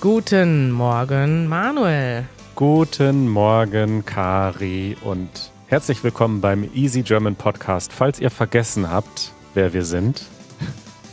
Guten Morgen, Manuel. Guten Morgen, Kari und herzlich willkommen beim Easy German Podcast. Falls ihr vergessen habt, wer wir sind,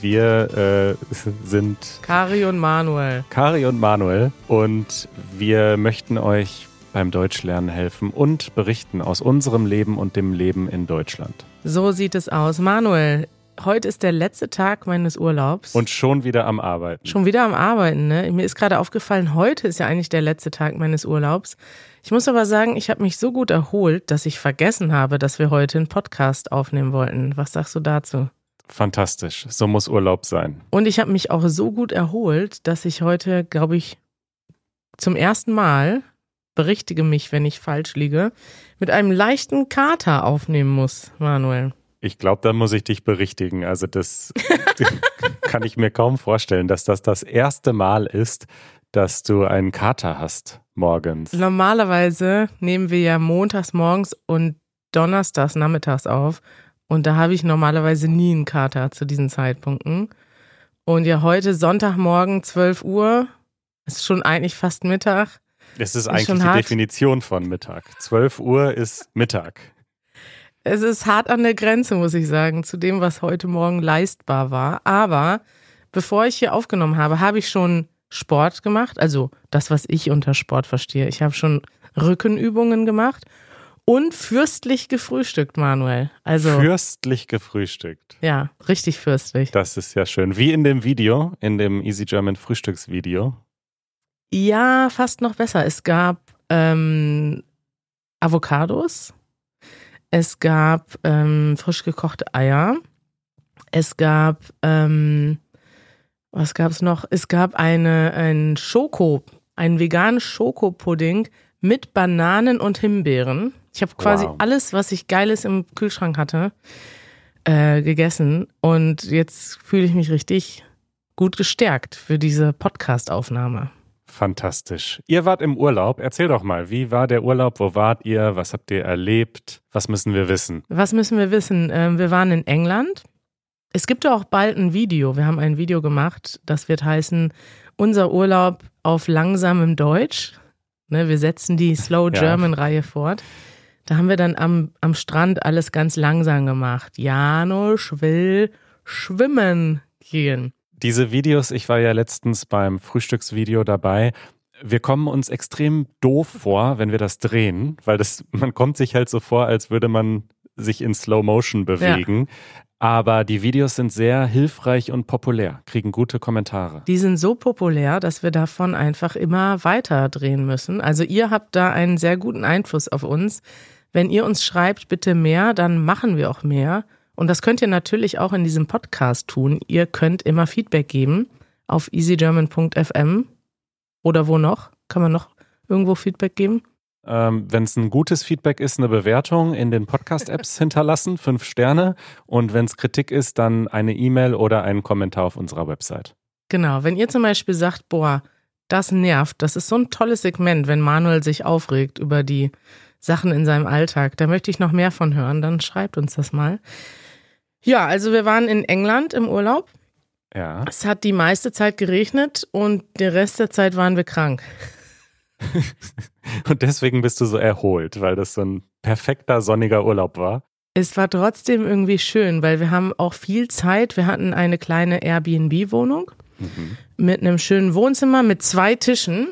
wir äh, sind Kari und Manuel. Kari und Manuel und wir möchten euch beim Deutschlernen helfen und berichten aus unserem Leben und dem Leben in Deutschland. So sieht es aus. Manuel, heute ist der letzte Tag meines Urlaubs. Und schon wieder am Arbeiten. Schon wieder am Arbeiten, ne? Mir ist gerade aufgefallen, heute ist ja eigentlich der letzte Tag meines Urlaubs. Ich muss aber sagen, ich habe mich so gut erholt, dass ich vergessen habe, dass wir heute einen Podcast aufnehmen wollten. Was sagst du dazu? Fantastisch. So muss Urlaub sein. Und ich habe mich auch so gut erholt, dass ich heute, glaube ich, zum ersten Mal, berichtige mich, wenn ich falsch liege, mit einem leichten Kater aufnehmen muss, Manuel. Ich glaube, da muss ich dich berichtigen. Also das kann ich mir kaum vorstellen, dass das das erste Mal ist, dass du einen Kater hast morgens. Normalerweise nehmen wir ja montags morgens und donnerstags nachmittags auf. Und da habe ich normalerweise nie einen Kater zu diesen Zeitpunkten. Und ja, heute Sonntagmorgen 12 Uhr, ist schon eigentlich fast Mittag. Es ist eigentlich die hart. Definition von Mittag. 12 Uhr ist Mittag. Es ist hart an der Grenze, muss ich sagen, zu dem, was heute Morgen leistbar war. Aber bevor ich hier aufgenommen habe, habe ich schon Sport gemacht. Also das, was ich unter Sport verstehe. Ich habe schon Rückenübungen gemacht und fürstlich gefrühstückt, Manuel. Also fürstlich gefrühstückt. Ja, richtig fürstlich. Das ist ja schön. Wie in dem Video, in dem Easy German Frühstücksvideo. Ja, fast noch besser. Es gab ähm, Avocados es gab ähm, frisch gekochte Eier. Es gab, ähm, was gab es noch? Es gab eine, ein Schoko, einen veganen Schokopudding mit Bananen und Himbeeren. Ich habe quasi wow. alles, was ich Geiles im Kühlschrank hatte, äh, gegessen. Und jetzt fühle ich mich richtig gut gestärkt für diese Podcast-Aufnahme. Fantastisch. Ihr wart im Urlaub. Erzähl doch mal, wie war der Urlaub? Wo wart ihr? Was habt ihr erlebt? Was müssen wir wissen? Was müssen wir wissen? Ähm, wir waren in England. Es gibt ja auch bald ein Video. Wir haben ein Video gemacht. Das wird heißen Unser Urlaub auf langsamem Deutsch. Ne, wir setzen die Slow German-Reihe ja. fort. Da haben wir dann am, am Strand alles ganz langsam gemacht. Janusz will schwimmen gehen. Diese Videos, ich war ja letztens beim Frühstücksvideo dabei. Wir kommen uns extrem doof vor, wenn wir das drehen, weil das, man kommt sich halt so vor, als würde man sich in Slow Motion bewegen. Ja. Aber die Videos sind sehr hilfreich und populär, kriegen gute Kommentare. Die sind so populär, dass wir davon einfach immer weiter drehen müssen. Also ihr habt da einen sehr guten Einfluss auf uns. Wenn ihr uns schreibt, bitte mehr, dann machen wir auch mehr. Und das könnt ihr natürlich auch in diesem Podcast tun. Ihr könnt immer Feedback geben auf easygerman.fm oder wo noch? Kann man noch irgendwo Feedback geben? Ähm, wenn es ein gutes Feedback ist, eine Bewertung in den Podcast-Apps hinterlassen, fünf Sterne. Und wenn es Kritik ist, dann eine E-Mail oder einen Kommentar auf unserer Website. Genau, wenn ihr zum Beispiel sagt, boah, das nervt, das ist so ein tolles Segment, wenn Manuel sich aufregt über die Sachen in seinem Alltag, da möchte ich noch mehr von hören, dann schreibt uns das mal. Ja, also wir waren in England im Urlaub. Ja. Es hat die meiste Zeit geregnet und den Rest der Zeit waren wir krank. und deswegen bist du so erholt, weil das so ein perfekter sonniger Urlaub war. Es war trotzdem irgendwie schön, weil wir haben auch viel Zeit. Wir hatten eine kleine Airbnb-Wohnung mhm. mit einem schönen Wohnzimmer mit zwei Tischen.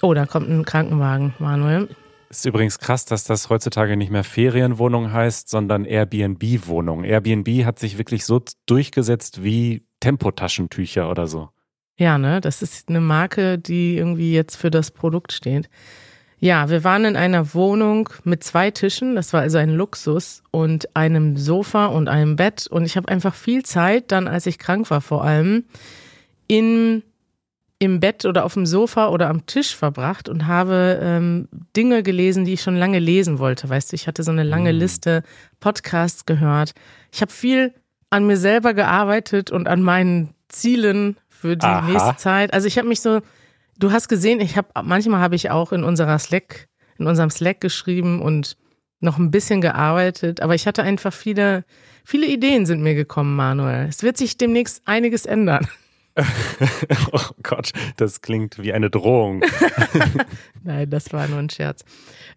Oh, da kommt ein Krankenwagen, Manuel. Ist übrigens krass, dass das heutzutage nicht mehr Ferienwohnung heißt, sondern Airbnb-Wohnung. Airbnb hat sich wirklich so durchgesetzt wie Tempotaschentücher oder so. Ja, ne, das ist eine Marke, die irgendwie jetzt für das Produkt steht. Ja, wir waren in einer Wohnung mit zwei Tischen, das war also ein Luxus und einem Sofa und einem Bett und ich habe einfach viel Zeit dann, als ich krank war vor allem, in im Bett oder auf dem Sofa oder am Tisch verbracht und habe ähm, Dinge gelesen, die ich schon lange lesen wollte. Weißt du, ich hatte so eine lange mhm. Liste Podcasts gehört. Ich habe viel an mir selber gearbeitet und an meinen Zielen für die Aha. nächste Zeit. Also ich habe mich so, du hast gesehen, ich habe manchmal habe ich auch in unserer Slack, in unserem Slack geschrieben und noch ein bisschen gearbeitet, aber ich hatte einfach viele, viele Ideen sind mir gekommen, Manuel. Es wird sich demnächst einiges ändern. oh Gott, das klingt wie eine Drohung. Nein, das war nur ein Scherz.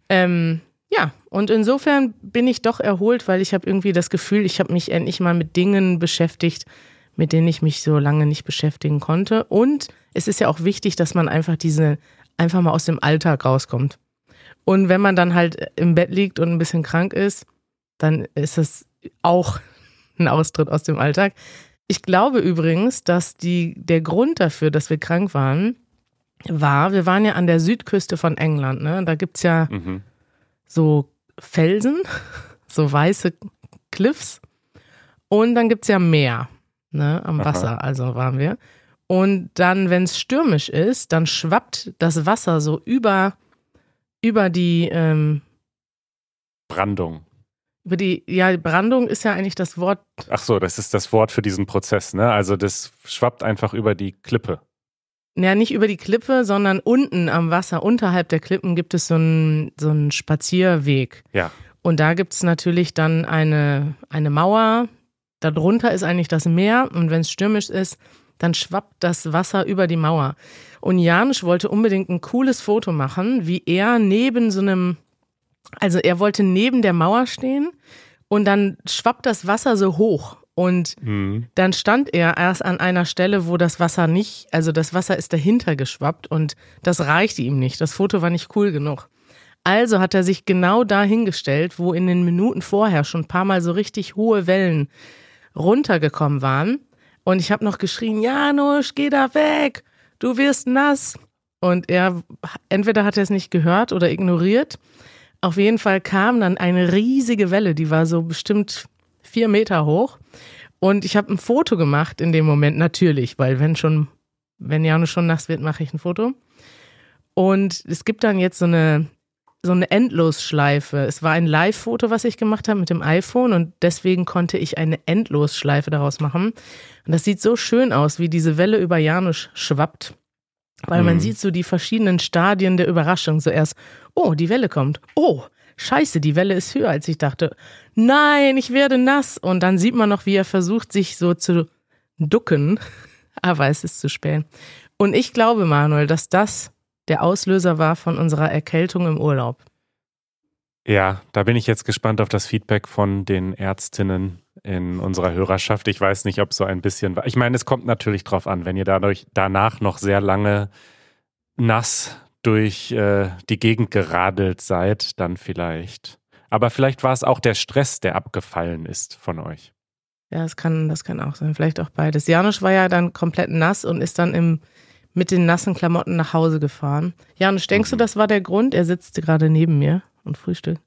Ähm, ja, und insofern bin ich doch erholt, weil ich habe irgendwie das Gefühl, ich habe mich endlich mal mit Dingen beschäftigt, mit denen ich mich so lange nicht beschäftigen konnte. Und es ist ja auch wichtig, dass man einfach diese, einfach mal aus dem Alltag rauskommt. Und wenn man dann halt im Bett liegt und ein bisschen krank ist, dann ist das auch ein Austritt aus dem Alltag. Ich glaube übrigens, dass die, der Grund dafür, dass wir krank waren, war, wir waren ja an der Südküste von England. Ne? Da gibt es ja mhm. so Felsen, so weiße Cliffs. Und dann gibt es ja Meer ne, am Wasser, Aha. also waren wir. Und dann, wenn es stürmisch ist, dann schwappt das Wasser so über, über die ähm, Brandung. Über die, ja, Brandung ist ja eigentlich das Wort. Ach so, das ist das Wort für diesen Prozess, ne? Also das schwappt einfach über die Klippe. Ja, nicht über die Klippe, sondern unten am Wasser, unterhalb der Klippen gibt es so einen, so einen Spazierweg. Ja. Und da gibt es natürlich dann eine, eine Mauer. Darunter ist eigentlich das Meer. Und wenn es stürmisch ist, dann schwappt das Wasser über die Mauer. Und Janusz wollte unbedingt ein cooles Foto machen, wie er neben so einem also er wollte neben der Mauer stehen und dann schwappt das Wasser so hoch. Und mhm. dann stand er erst an einer Stelle, wo das Wasser nicht, also das Wasser ist dahinter geschwappt und das reichte ihm nicht. Das Foto war nicht cool genug. Also hat er sich genau da hingestellt, wo in den Minuten vorher schon ein paar Mal so richtig hohe Wellen runtergekommen waren. Und ich habe noch geschrien, Janusz, geh da weg, du wirst nass. Und er, entweder hat er es nicht gehört oder ignoriert. Auf jeden Fall kam dann eine riesige Welle, die war so bestimmt vier Meter hoch. Und ich habe ein Foto gemacht in dem Moment, natürlich, weil wenn schon, wenn Janus schon nass wird, mache ich ein Foto. Und es gibt dann jetzt so eine, so eine Endlosschleife. Es war ein Live-Foto, was ich gemacht habe mit dem iPhone und deswegen konnte ich eine Endlosschleife daraus machen. Und das sieht so schön aus, wie diese Welle über Janus schwappt. Weil mhm. man sieht so die verschiedenen Stadien der Überraschung. Zuerst, oh, die Welle kommt. Oh, scheiße, die Welle ist höher, als ich dachte. Nein, ich werde nass. Und dann sieht man noch, wie er versucht, sich so zu ducken. Aber es ist zu spät. Und ich glaube, Manuel, dass das der Auslöser war von unserer Erkältung im Urlaub. Ja, da bin ich jetzt gespannt auf das Feedback von den Ärztinnen in unserer Hörerschaft. Ich weiß nicht, ob so ein bisschen Ich meine, es kommt natürlich drauf an, wenn ihr dadurch danach noch sehr lange nass durch äh, die Gegend geradelt seid, dann vielleicht. Aber vielleicht war es auch der Stress, der abgefallen ist von euch. Ja, das kann, das kann auch sein. Vielleicht auch beides. Janusz war ja dann komplett nass und ist dann im, mit den nassen Klamotten nach Hause gefahren. Janusz, denkst mhm. du, das war der Grund? Er sitzt gerade neben mir und frühstückt.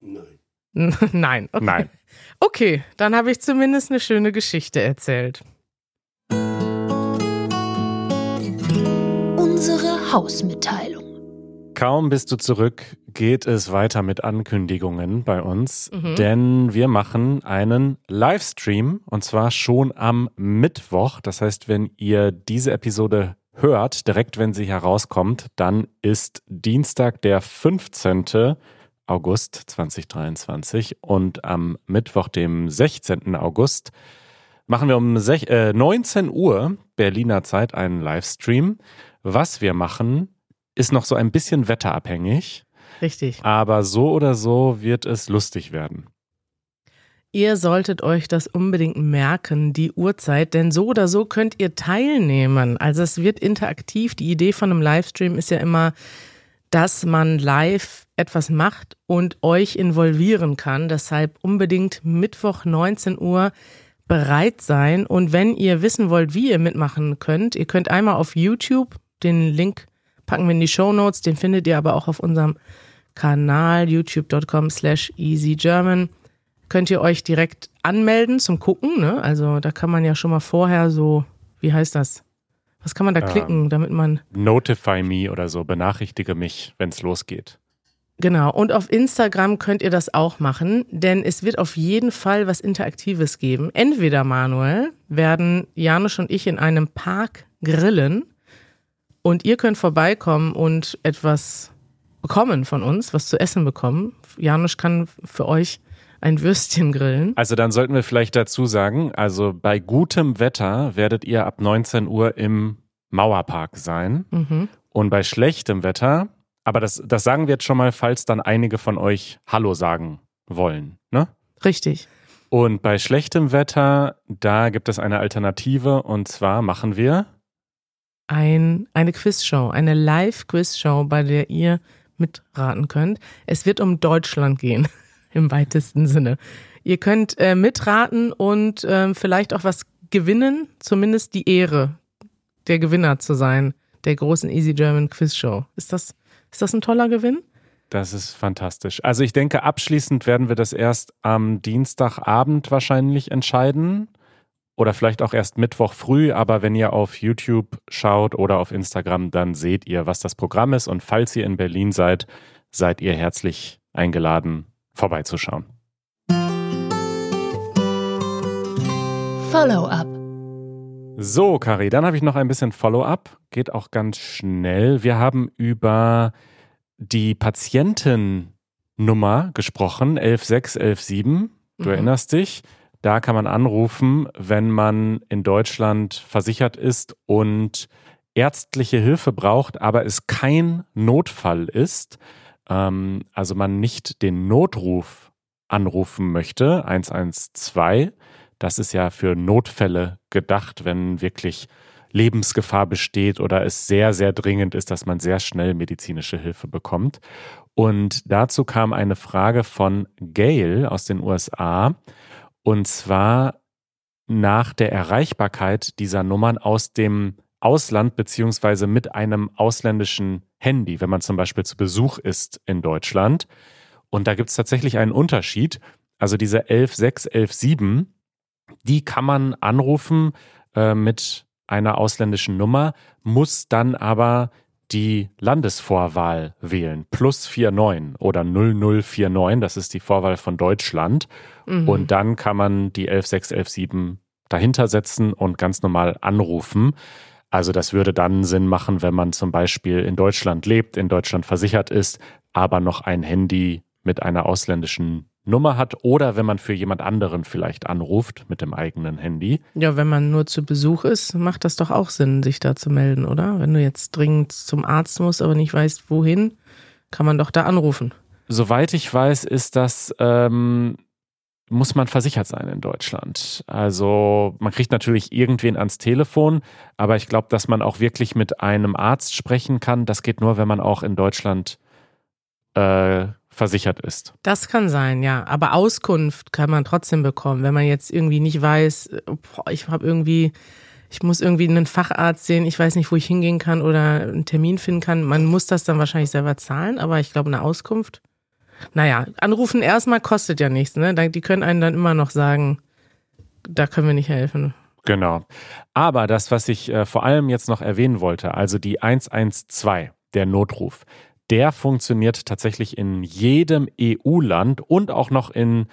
Nein. Nein. Okay. Nein. Okay, dann habe ich zumindest eine schöne Geschichte erzählt. Hausmitteilung. Kaum bist du zurück, geht es weiter mit Ankündigungen bei uns, mhm. denn wir machen einen Livestream und zwar schon am Mittwoch. Das heißt, wenn ihr diese Episode hört, direkt wenn sie herauskommt, dann ist Dienstag der 15. August 2023 und am Mittwoch, dem 16. August, machen wir um 19 äh, Uhr Berliner Zeit einen Livestream. Was wir machen, ist noch so ein bisschen wetterabhängig. Richtig. Aber so oder so wird es lustig werden. Ihr solltet euch das unbedingt merken, die Uhrzeit, denn so oder so könnt ihr teilnehmen. Also es wird interaktiv. Die Idee von einem Livestream ist ja immer, dass man live etwas macht und euch involvieren kann. Deshalb unbedingt Mittwoch 19 Uhr bereit sein. Und wenn ihr wissen wollt, wie ihr mitmachen könnt, ihr könnt einmal auf YouTube, den Link packen wir in die Show Notes, den findet ihr aber auch auf unserem Kanal youtube.com slash easygerman. Könnt ihr euch direkt anmelden zum Gucken. Ne? Also da kann man ja schon mal vorher so, wie heißt das? Was kann man da klicken, ähm, damit man. Notify me oder so, benachrichtige mich, wenn es losgeht. Genau. Und auf Instagram könnt ihr das auch machen, denn es wird auf jeden Fall was Interaktives geben. Entweder, Manuel, werden Janusz und ich in einem Park grillen und ihr könnt vorbeikommen und etwas bekommen von uns, was zu essen bekommen. Janusz kann für euch ein Würstchen grillen. Also dann sollten wir vielleicht dazu sagen, also bei gutem Wetter werdet ihr ab 19 Uhr im Mauerpark sein. Mhm. Und bei schlechtem Wetter, aber das, das sagen wir jetzt schon mal, falls dann einige von euch Hallo sagen wollen, ne? Richtig. Und bei schlechtem Wetter, da gibt es eine Alternative und zwar machen wir Ein, eine Quizshow, eine Live-Quizshow, bei der ihr mitraten könnt. Es wird um Deutschland gehen, im weitesten Sinne. Ihr könnt äh, mitraten und ähm, vielleicht auch was gewinnen, zumindest die Ehre, der Gewinner zu sein, der großen Easy German Quizshow. Ist das, ist das ein toller Gewinn? Das ist fantastisch. Also ich denke, abschließend werden wir das erst am Dienstagabend wahrscheinlich entscheiden. Oder vielleicht auch erst Mittwoch früh, aber wenn ihr auf YouTube schaut oder auf Instagram, dann seht ihr, was das Programm ist. Und falls ihr in Berlin seid, seid ihr herzlich eingeladen, vorbeizuschauen. Follow-up. So, Kari, dann habe ich noch ein bisschen Follow-up. Geht auch ganz schnell. Wir haben über die Patientennummer gesprochen, 11617. Du Mhm. erinnerst dich. Da kann man anrufen, wenn man in Deutschland versichert ist und ärztliche Hilfe braucht, aber es kein Notfall ist. Ähm, also man nicht den Notruf anrufen möchte, 112. Das ist ja für Notfälle gedacht, wenn wirklich Lebensgefahr besteht oder es sehr, sehr dringend ist, dass man sehr schnell medizinische Hilfe bekommt. Und dazu kam eine Frage von Gail aus den USA. Und zwar nach der Erreichbarkeit dieser Nummern aus dem Ausland beziehungsweise mit einem ausländischen Handy, wenn man zum Beispiel zu Besuch ist in Deutschland. Und da gibt es tatsächlich einen Unterschied. Also diese 11617, die kann man anrufen äh, mit einer ausländischen Nummer, muss dann aber die Landesvorwahl wählen. Plus 49 oder 0049, das ist die Vorwahl von Deutschland. Mhm. Und dann kann man die 11617 dahinter setzen und ganz normal anrufen. Also das würde dann Sinn machen, wenn man zum Beispiel in Deutschland lebt, in Deutschland versichert ist, aber noch ein Handy mit einer ausländischen Nummer hat oder wenn man für jemand anderen vielleicht anruft mit dem eigenen Handy. Ja, wenn man nur zu Besuch ist, macht das doch auch Sinn, sich da zu melden, oder? Wenn du jetzt dringend zum Arzt musst, aber nicht weißt, wohin, kann man doch da anrufen. Soweit ich weiß, ist das, ähm, muss man versichert sein in Deutschland. Also man kriegt natürlich irgendwen ans Telefon, aber ich glaube, dass man auch wirklich mit einem Arzt sprechen kann, das geht nur, wenn man auch in Deutschland äh, versichert ist. Das kann sein, ja. Aber Auskunft kann man trotzdem bekommen, wenn man jetzt irgendwie nicht weiß, boah, ich habe irgendwie, ich muss irgendwie einen Facharzt sehen, ich weiß nicht, wo ich hingehen kann oder einen Termin finden kann. Man muss das dann wahrscheinlich selber zahlen, aber ich glaube, eine Auskunft. Naja, anrufen erstmal kostet ja nichts, ne? Die können einen dann immer noch sagen, da können wir nicht helfen. Genau. Aber das, was ich äh, vor allem jetzt noch erwähnen wollte, also die 112, der Notruf, der funktioniert tatsächlich in jedem EU-Land und auch noch in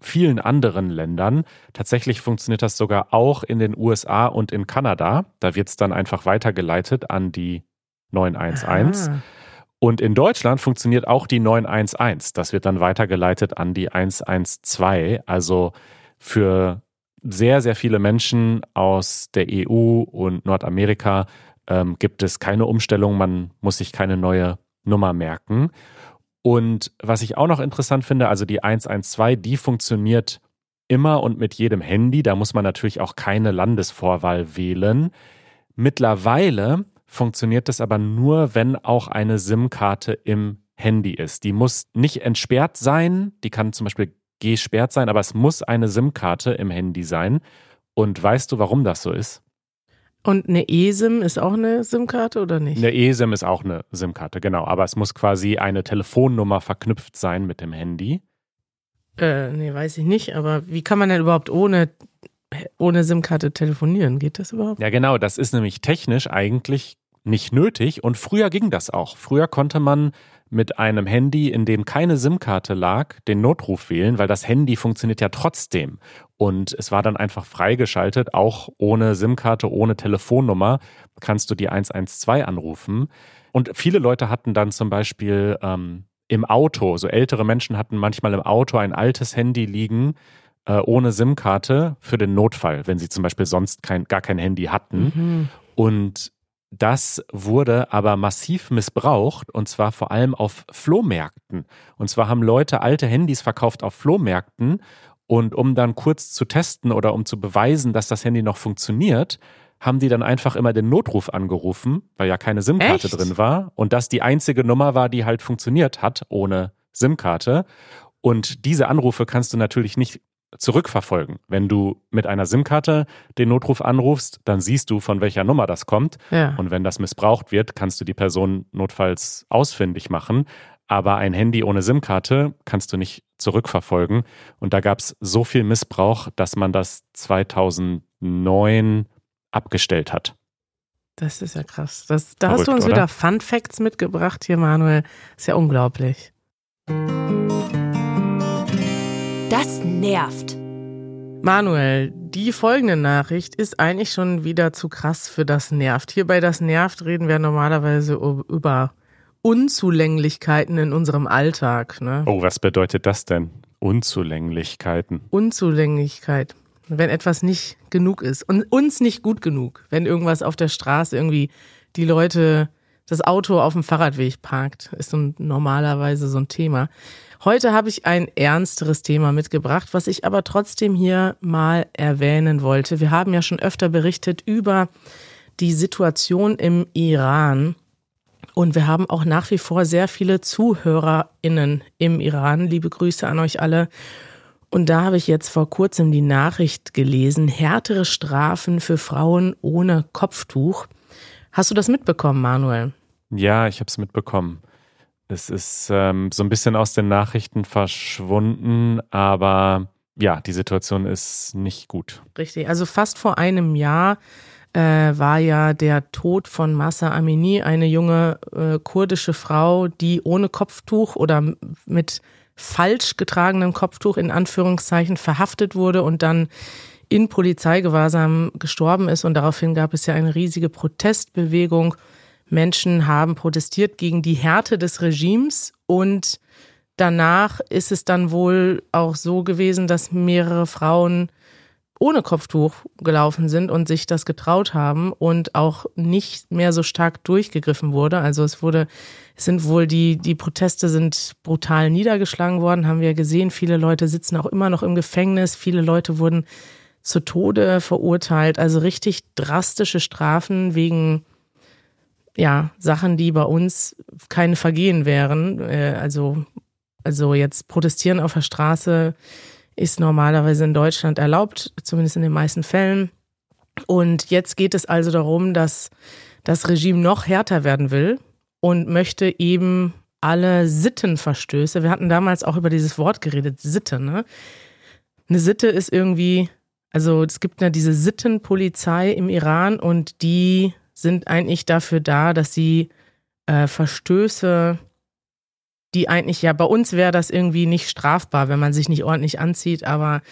vielen anderen Ländern. Tatsächlich funktioniert das sogar auch in den USA und in Kanada. Da wird es dann einfach weitergeleitet an die 911. Ah. Und in Deutschland funktioniert auch die 911. Das wird dann weitergeleitet an die 112. Also für sehr, sehr viele Menschen aus der EU und Nordamerika ähm, gibt es keine Umstellung. Man muss sich keine neue Nummer merken. Und was ich auch noch interessant finde, also die 112, die funktioniert immer und mit jedem Handy. Da muss man natürlich auch keine Landesvorwahl wählen. Mittlerweile funktioniert das aber nur, wenn auch eine SIM-Karte im Handy ist. Die muss nicht entsperrt sein, die kann zum Beispiel gesperrt sein, aber es muss eine SIM-Karte im Handy sein. Und weißt du, warum das so ist? Und eine eSIM ist auch eine SIM-Karte oder nicht? Eine eSIM ist auch eine SIM-Karte, genau. Aber es muss quasi eine Telefonnummer verknüpft sein mit dem Handy. Äh, nee, weiß ich nicht. Aber wie kann man denn überhaupt ohne, ohne SIM-Karte telefonieren? Geht das überhaupt? Ja, genau. Das ist nämlich technisch eigentlich nicht nötig und früher ging das auch. Früher konnte man mit einem Handy, in dem keine SIM-Karte lag, den Notruf wählen, weil das Handy funktioniert ja trotzdem. Und es war dann einfach freigeschaltet, auch ohne SIM-Karte, ohne Telefonnummer kannst du die 112 anrufen. Und viele Leute hatten dann zum Beispiel ähm, im Auto, so ältere Menschen hatten manchmal im Auto ein altes Handy liegen, äh, ohne SIM-Karte für den Notfall, wenn sie zum Beispiel sonst kein, gar kein Handy hatten. Mhm. Und das wurde aber massiv missbraucht und zwar vor allem auf Flohmärkten. Und zwar haben Leute alte Handys verkauft auf Flohmärkten und um dann kurz zu testen oder um zu beweisen, dass das Handy noch funktioniert, haben die dann einfach immer den Notruf angerufen, weil ja keine SIM-Karte drin war und das die einzige Nummer war, die halt funktioniert hat ohne SIM-Karte. Und diese Anrufe kannst du natürlich nicht zurückverfolgen. Wenn du mit einer SIM-Karte den Notruf anrufst, dann siehst du, von welcher Nummer das kommt. Ja. Und wenn das missbraucht wird, kannst du die Person notfalls ausfindig machen. Aber ein Handy ohne SIM-Karte kannst du nicht zurückverfolgen. Und da gab es so viel Missbrauch, dass man das 2009 abgestellt hat. Das ist ja krass. Das, da Verrückt, hast du uns oder? wieder Fun Facts mitgebracht hier, Manuel. Ist ja unglaublich. Das nervt. Manuel, die folgende Nachricht ist eigentlich schon wieder zu krass für das nervt. Hier bei das nervt reden wir normalerweise über Unzulänglichkeiten in unserem Alltag. Ne? Oh, was bedeutet das denn? Unzulänglichkeiten. Unzulänglichkeit wenn etwas nicht genug ist und uns nicht gut genug, wenn irgendwas auf der Straße irgendwie die Leute das Auto auf dem Fahrradweg parkt, ist so normalerweise so ein Thema. Heute habe ich ein ernsteres Thema mitgebracht, was ich aber trotzdem hier mal erwähnen wollte. Wir haben ja schon öfter berichtet über die Situation im Iran. Und wir haben auch nach wie vor sehr viele ZuhörerInnen im Iran. Liebe Grüße an euch alle. Und da habe ich jetzt vor kurzem die Nachricht gelesen, härtere Strafen für Frauen ohne Kopftuch. Hast du das mitbekommen, Manuel? Ja, ich habe es mitbekommen. Es ist ähm, so ein bisschen aus den Nachrichten verschwunden, aber ja, die Situation ist nicht gut. Richtig, also fast vor einem Jahr äh, war ja der Tod von Massa Amini, eine junge äh, kurdische Frau, die ohne Kopftuch oder mit falsch getragenem Kopftuch in Anführungszeichen verhaftet wurde und dann in Polizeigewahrsam gestorben ist. Und daraufhin gab es ja eine riesige Protestbewegung. Menschen haben protestiert gegen die Härte des Regimes und danach ist es dann wohl auch so gewesen, dass mehrere Frauen ohne Kopftuch gelaufen sind und sich das getraut haben und auch nicht mehr so stark durchgegriffen wurde. Also es wurde, es sind wohl die, die Proteste sind brutal niedergeschlagen worden, haben wir gesehen. Viele Leute sitzen auch immer noch im Gefängnis. Viele Leute wurden zu Tode verurteilt. Also richtig drastische Strafen wegen, ja, Sachen, die bei uns keine Vergehen wären. Äh, also, also jetzt protestieren auf der Straße ist normalerweise in Deutschland erlaubt, zumindest in den meisten Fällen. Und jetzt geht es also darum, dass das Regime noch härter werden will und möchte eben alle Sittenverstöße, wir hatten damals auch über dieses Wort geredet, Sitte, ne? Eine Sitte ist irgendwie, also es gibt ja diese Sittenpolizei im Iran und die sind eigentlich dafür da, dass sie äh, Verstöße die eigentlich ja bei uns wäre das irgendwie nicht strafbar, wenn man sich nicht ordentlich anzieht, aber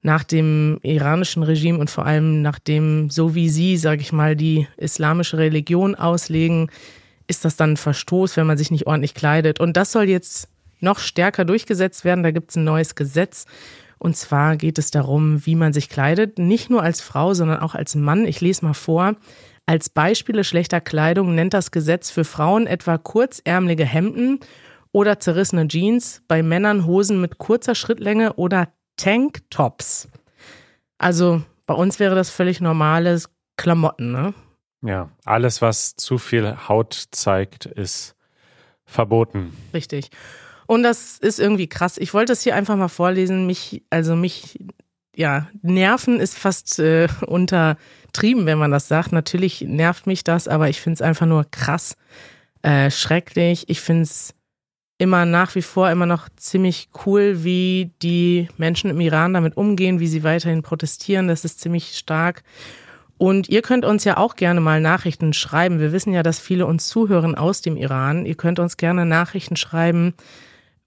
nach dem iranischen Regime und vor allem nach dem, so wie sie, sage ich mal, die islamische Religion auslegen, ist das dann ein Verstoß, wenn man sich nicht ordentlich kleidet. Und das soll jetzt noch stärker durchgesetzt werden. Da gibt es ein neues Gesetz. Und zwar geht es darum, wie man sich kleidet. Nicht nur als Frau, sondern auch als Mann. Ich lese mal vor. Als Beispiele schlechter Kleidung nennt das Gesetz für Frauen etwa kurzärmelige Hemden oder zerrissene Jeans, bei Männern Hosen mit kurzer Schrittlänge oder Tanktops. Also bei uns wäre das völlig normales Klamotten, ne? Ja, alles, was zu viel Haut zeigt, ist verboten. Richtig. Und das ist irgendwie krass. Ich wollte es hier einfach mal vorlesen. Mich, also mich, ja, nerven ist fast äh, untertrieben, wenn man das sagt. Natürlich nervt mich das, aber ich finde es einfach nur krass, äh, schrecklich. Ich finde es immer nach wie vor immer noch ziemlich cool, wie die Menschen im Iran damit umgehen, wie sie weiterhin protestieren. Das ist ziemlich stark. Und ihr könnt uns ja auch gerne mal Nachrichten schreiben. Wir wissen ja, dass viele uns zuhören aus dem Iran. Ihr könnt uns gerne Nachrichten schreiben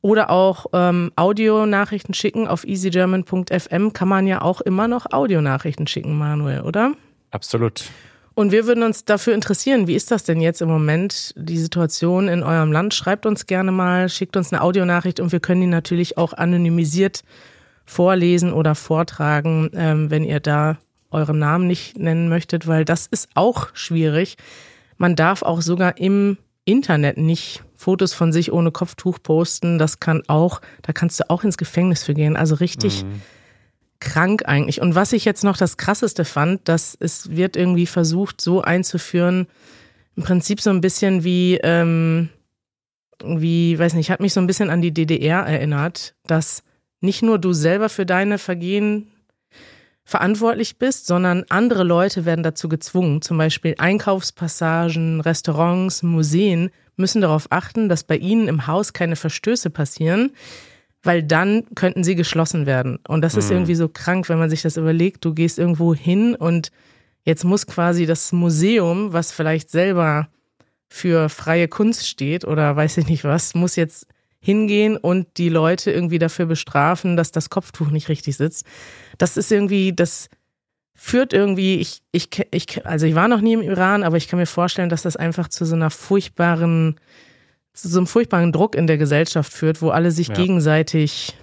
oder auch ähm, Audionachrichten schicken. Auf easygerman.fm kann man ja auch immer noch Audionachrichten schicken, Manuel, oder? Absolut. Und wir würden uns dafür interessieren, wie ist das denn jetzt im Moment, die Situation in eurem Land? Schreibt uns gerne mal, schickt uns eine Audionachricht und wir können die natürlich auch anonymisiert vorlesen oder vortragen, ähm, wenn ihr da euren Namen nicht nennen möchtet, weil das ist auch schwierig. Man darf auch sogar im Internet nicht Fotos von sich ohne Kopftuch posten. Das kann auch, da kannst du auch ins Gefängnis für gehen. Also richtig mhm. krank eigentlich. Und was ich jetzt noch das Krasseste fand, dass es wird irgendwie versucht, so einzuführen, im Prinzip so ein bisschen wie, ähm, wie, weiß nicht, hat mich so ein bisschen an die DDR erinnert, dass nicht nur du selber für deine Vergehen verantwortlich bist, sondern andere Leute werden dazu gezwungen. Zum Beispiel Einkaufspassagen, Restaurants, Museen müssen darauf achten, dass bei ihnen im Haus keine Verstöße passieren, weil dann könnten sie geschlossen werden. Und das ist mhm. irgendwie so krank, wenn man sich das überlegt. Du gehst irgendwo hin und jetzt muss quasi das Museum, was vielleicht selber für freie Kunst steht oder weiß ich nicht was, muss jetzt hingehen und die Leute irgendwie dafür bestrafen, dass das Kopftuch nicht richtig sitzt. Das ist irgendwie, das führt irgendwie, ich, ich, ich, also ich war noch nie im Iran, aber ich kann mir vorstellen, dass das einfach zu so einer furchtbaren, zu so einem furchtbaren Druck in der Gesellschaft führt, wo alle sich ja. gegenseitig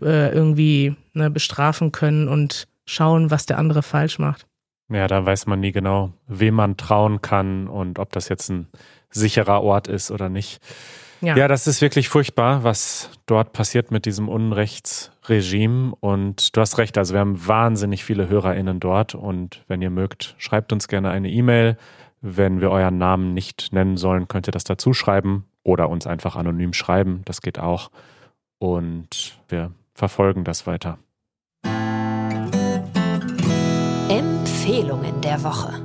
äh, irgendwie ne, bestrafen können und schauen, was der andere falsch macht. Ja, da weiß man nie genau, wem man trauen kann und ob das jetzt ein sicherer Ort ist oder nicht. Ja. ja, das ist wirklich furchtbar, was dort passiert mit diesem Unrechtsregime. Und du hast recht, also wir haben wahnsinnig viele HörerInnen dort. Und wenn ihr mögt, schreibt uns gerne eine E-Mail. Wenn wir euren Namen nicht nennen sollen, könnt ihr das dazu schreiben oder uns einfach anonym schreiben. Das geht auch. Und wir verfolgen das weiter. Empfehlungen der Woche.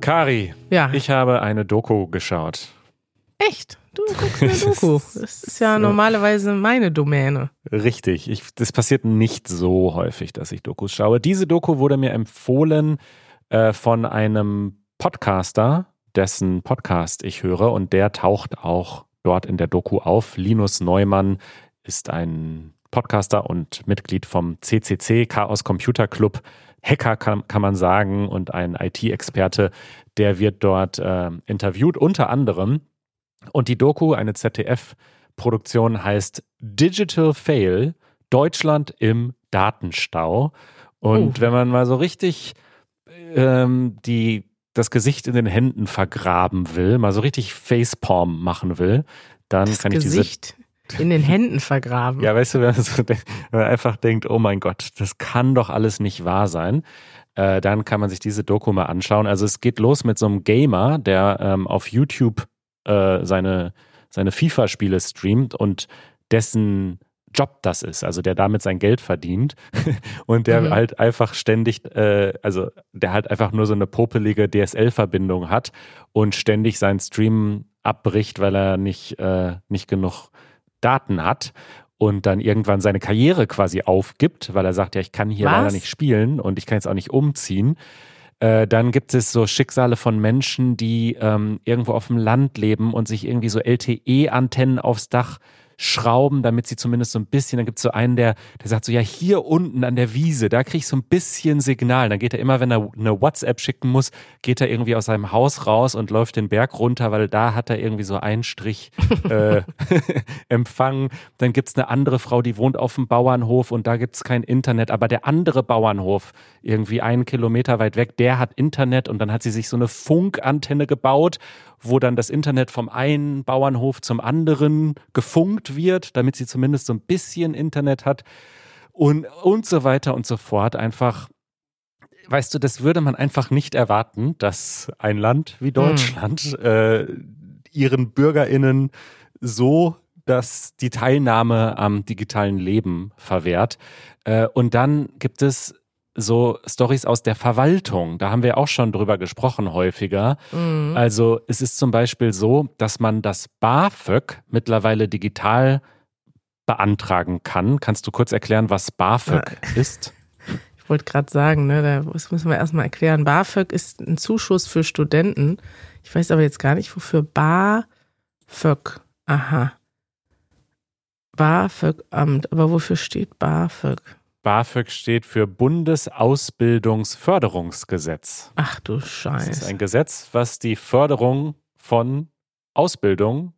Kari, ja. ich habe eine Doku geschaut. Echt? Du guckst eine Doku. Das ist ja normalerweise meine Domäne. Richtig. Ich, das passiert nicht so häufig, dass ich Dokus schaue. Diese Doku wurde mir empfohlen äh, von einem Podcaster, dessen Podcast ich höre und der taucht auch dort in der Doku auf. Linus Neumann ist ein Podcaster und Mitglied vom CCC, Chaos Computer Club. Hacker kann, kann man sagen und ein IT-Experte, der wird dort äh, interviewt, unter anderem und die Doku, eine ZDF-Produktion, heißt Digital Fail, Deutschland im Datenstau. Und oh. wenn man mal so richtig ähm, die, das Gesicht in den Händen vergraben will, mal so richtig Facepalm machen will, dann das kann Gesicht ich diese in den Händen vergraben. Ja, weißt du, wenn man, so wenn man einfach denkt, oh mein Gott, das kann doch alles nicht wahr sein, äh, dann kann man sich diese Doku mal anschauen. Also es geht los mit so einem Gamer, der ähm, auf YouTube äh, seine, seine FIFA-Spiele streamt und dessen Job das ist, also der damit sein Geld verdient und der mhm. halt einfach ständig, äh, also der halt einfach nur so eine popelige DSL-Verbindung hat und ständig seinen Stream abbricht, weil er nicht, äh, nicht genug Daten hat und dann irgendwann seine Karriere quasi aufgibt, weil er sagt, ja, ich kann hier Was? leider nicht spielen und ich kann jetzt auch nicht umziehen. Äh, dann gibt es so Schicksale von Menschen, die ähm, irgendwo auf dem Land leben und sich irgendwie so LTE-Antennen aufs Dach schrauben, damit sie zumindest so ein bisschen, dann gibt es so einen, der, der sagt so, ja, hier unten an der Wiese, da kriege ich so ein bisschen Signal. Dann geht er immer, wenn er eine WhatsApp schicken muss, geht er irgendwie aus seinem Haus raus und läuft den Berg runter, weil da hat er irgendwie so einen Strich äh, empfangen. Dann gibt es eine andere Frau, die wohnt auf dem Bauernhof und da gibt es kein Internet, aber der andere Bauernhof, irgendwie einen Kilometer weit weg, der hat Internet und dann hat sie sich so eine Funkantenne gebaut wo dann das Internet vom einen Bauernhof zum anderen gefunkt wird, damit sie zumindest so ein bisschen Internet hat und, und so weiter und so fort. Einfach, weißt du, das würde man einfach nicht erwarten, dass ein Land wie hm. Deutschland hm. äh, ihren BürgerInnen so dass die Teilnahme am digitalen Leben verwehrt. Äh, und dann gibt es so Stories aus der Verwaltung. Da haben wir auch schon drüber gesprochen häufiger. Mhm. Also es ist zum Beispiel so, dass man das BAföG mittlerweile digital beantragen kann. Kannst du kurz erklären, was BAföG ja. ist? wollte gerade sagen, ne, das müssen wir erstmal erklären. BAföG ist ein Zuschuss für Studenten. Ich weiß aber jetzt gar nicht, wofür BAföG. Aha. BAföG-Amt. Aber wofür steht BAföG? BAföG steht für Bundesausbildungsförderungsgesetz. Ach du Scheiße. Das ist ein Gesetz, was die Förderung von Ausbildung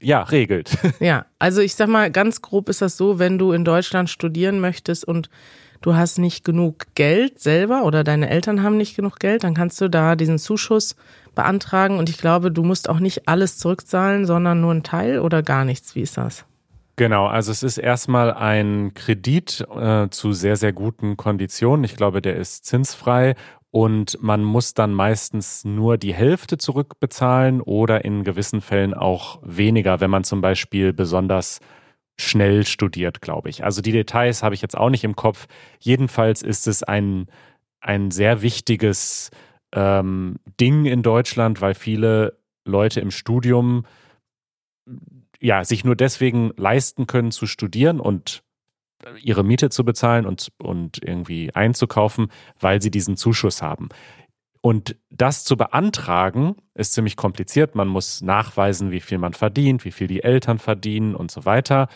ja, regelt. Ja, also ich sag mal, ganz grob ist das so, wenn du in Deutschland studieren möchtest und du hast nicht genug Geld selber oder deine Eltern haben nicht genug Geld, dann kannst du da diesen Zuschuss beantragen und ich glaube, du musst auch nicht alles zurückzahlen, sondern nur einen Teil oder gar nichts. Wie ist das? Genau, also es ist erstmal ein Kredit äh, zu sehr, sehr guten Konditionen. Ich glaube, der ist zinsfrei und man muss dann meistens nur die Hälfte zurückbezahlen oder in gewissen Fällen auch weniger, wenn man zum Beispiel besonders schnell studiert, glaube ich. Also die Details habe ich jetzt auch nicht im Kopf. Jedenfalls ist es ein, ein sehr wichtiges ähm, Ding in Deutschland, weil viele Leute im Studium ja sich nur deswegen leisten können zu studieren und ihre Miete zu bezahlen und, und irgendwie einzukaufen, weil sie diesen Zuschuss haben. Und das zu beantragen ist ziemlich kompliziert. Man muss nachweisen, wie viel man verdient, wie viel die Eltern verdienen und so weiter.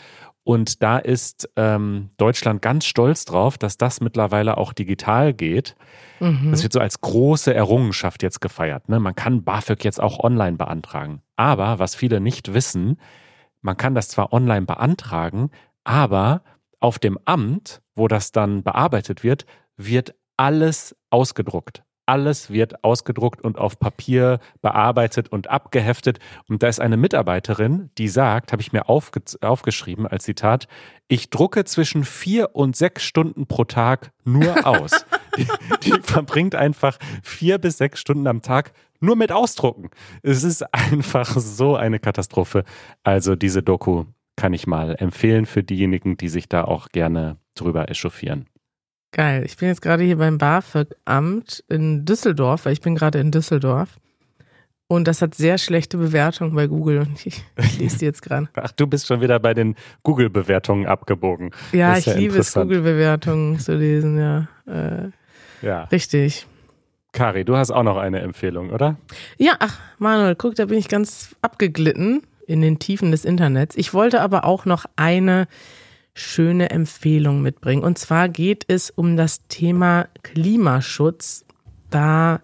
Und da ist ähm, Deutschland ganz stolz drauf, dass das mittlerweile auch digital geht. Mhm. Das wird so als große Errungenschaft jetzt gefeiert. Ne? Man kann BAföG jetzt auch online beantragen. Aber was viele nicht wissen, man kann das zwar online beantragen, aber auf dem Amt, wo das dann bearbeitet wird, wird alles ausgedruckt. Alles wird ausgedruckt und auf Papier bearbeitet und abgeheftet. Und da ist eine Mitarbeiterin, die sagt, habe ich mir aufge aufgeschrieben als Zitat, ich drucke zwischen vier und sechs Stunden pro Tag nur aus. die, die verbringt einfach vier bis sechs Stunden am Tag nur mit Ausdrucken. Es ist einfach so eine Katastrophe. Also diese Doku kann ich mal empfehlen für diejenigen, die sich da auch gerne drüber echauffieren. Geil. Ich bin jetzt gerade hier beim BAföG-Amt in Düsseldorf, weil ich bin gerade in Düsseldorf. Und das hat sehr schlechte Bewertungen bei Google und ich, ich lese die jetzt gerade. Ach, du bist schon wieder bei den Google-Bewertungen abgebogen. Ja, ich ja liebe es, Google-Bewertungen zu lesen, ja. Äh, ja. Richtig. Kari, du hast auch noch eine Empfehlung, oder? Ja, ach, Manuel, guck, da bin ich ganz abgeglitten in den Tiefen des Internets. Ich wollte aber auch noch eine schöne Empfehlung mitbringen. Und zwar geht es um das Thema Klimaschutz. Da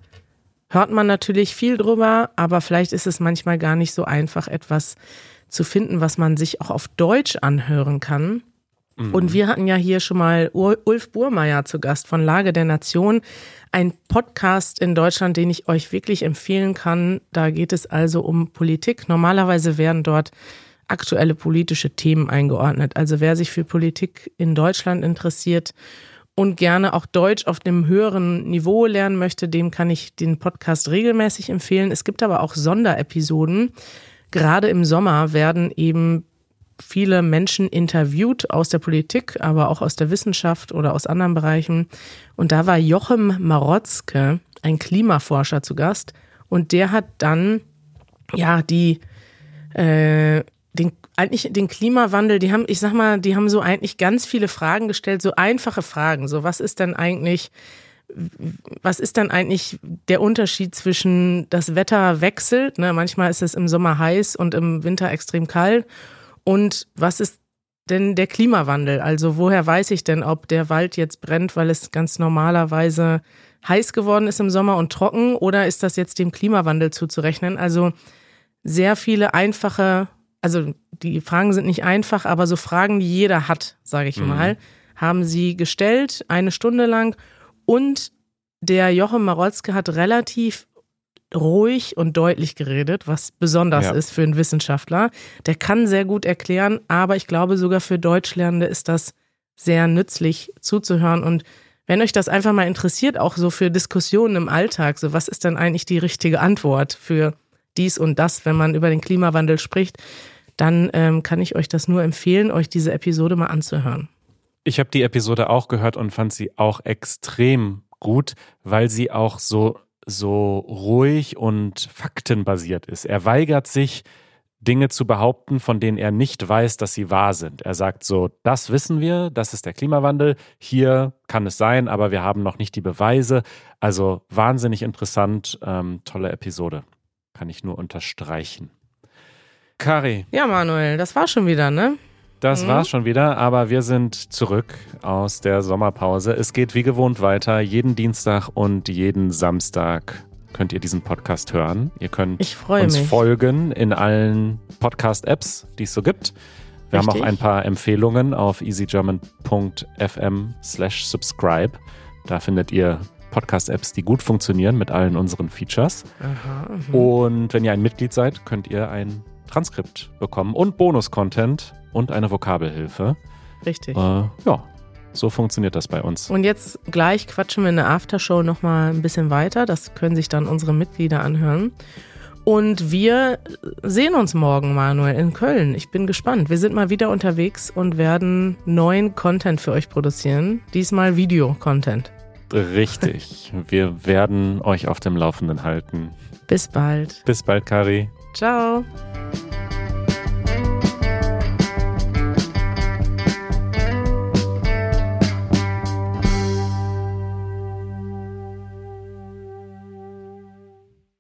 hört man natürlich viel drüber, aber vielleicht ist es manchmal gar nicht so einfach, etwas zu finden, was man sich auch auf Deutsch anhören kann. Mhm. Und wir hatten ja hier schon mal Ulf Burmeier zu Gast von Lage der Nation, ein Podcast in Deutschland, den ich euch wirklich empfehlen kann. Da geht es also um Politik. Normalerweise werden dort aktuelle politische Themen eingeordnet. Also wer sich für Politik in Deutschland interessiert und gerne auch Deutsch auf dem höheren Niveau lernen möchte, dem kann ich den Podcast regelmäßig empfehlen. Es gibt aber auch Sonderepisoden. Gerade im Sommer werden eben viele Menschen interviewt aus der Politik, aber auch aus der Wissenschaft oder aus anderen Bereichen. Und da war Jochem Marotzke, ein Klimaforscher, zu Gast. Und der hat dann, ja, die, äh, eigentlich den Klimawandel, die haben, ich sag mal, die haben so eigentlich ganz viele Fragen gestellt, so einfache Fragen. So, was ist denn eigentlich, was ist dann eigentlich der Unterschied zwischen das Wetter wechselt? Ne? Manchmal ist es im Sommer heiß und im Winter extrem kalt. Und was ist denn der Klimawandel? Also woher weiß ich denn, ob der Wald jetzt brennt, weil es ganz normalerweise heiß geworden ist im Sommer und trocken oder ist das jetzt dem Klimawandel zuzurechnen? Also sehr viele einfache, also die Fragen sind nicht einfach, aber so Fragen, die jeder hat, sage ich mhm. mal, haben sie gestellt, eine Stunde lang. Und der Jochen Marolzke hat relativ ruhig und deutlich geredet, was besonders ja. ist für einen Wissenschaftler. Der kann sehr gut erklären, aber ich glaube sogar für Deutschlernende ist das sehr nützlich zuzuhören und wenn euch das einfach mal interessiert, auch so für Diskussionen im Alltag, so was ist denn eigentlich die richtige Antwort für dies und das, wenn man über den Klimawandel spricht, dann ähm, kann ich euch das nur empfehlen, euch diese Episode mal anzuhören. Ich habe die Episode auch gehört und fand sie auch extrem gut, weil sie auch so so ruhig und faktenbasiert ist. Er weigert sich, Dinge zu behaupten, von denen er nicht weiß, dass sie wahr sind. Er sagt so, das wissen wir, das ist der Klimawandel, hier kann es sein, aber wir haben noch nicht die Beweise. Also wahnsinnig interessant, ähm, tolle Episode. Kann ich nur unterstreichen. Kari. Ja, Manuel, das war schon wieder, ne? Das mhm. war's schon wieder, aber wir sind zurück aus der Sommerpause. Es geht wie gewohnt weiter, jeden Dienstag und jeden Samstag könnt ihr diesen Podcast hören. Ihr könnt uns mich. folgen in allen Podcast-Apps, die es so gibt. Wir Richtig. haben auch ein paar Empfehlungen auf easygerman.fm slash subscribe. Da findet ihr Podcast-Apps, die gut funktionieren mit allen unseren Features. Aha, mhm. und wenn ihr ein Mitglied seid, könnt ihr ein Transkript bekommen und Bonus-Content und eine Vokabelhilfe. Richtig. Äh, ja, so funktioniert das bei uns. Und jetzt gleich quatschen wir in der Aftershow nochmal ein bisschen weiter. Das können sich dann unsere Mitglieder anhören. Und wir sehen uns morgen, Manuel, in Köln. Ich bin gespannt. Wir sind mal wieder unterwegs und werden neuen Content für euch produzieren. Diesmal Video-Content. Richtig. wir werden euch auf dem Laufenden halten. Bis bald. Bis bald, Kari. Ciao.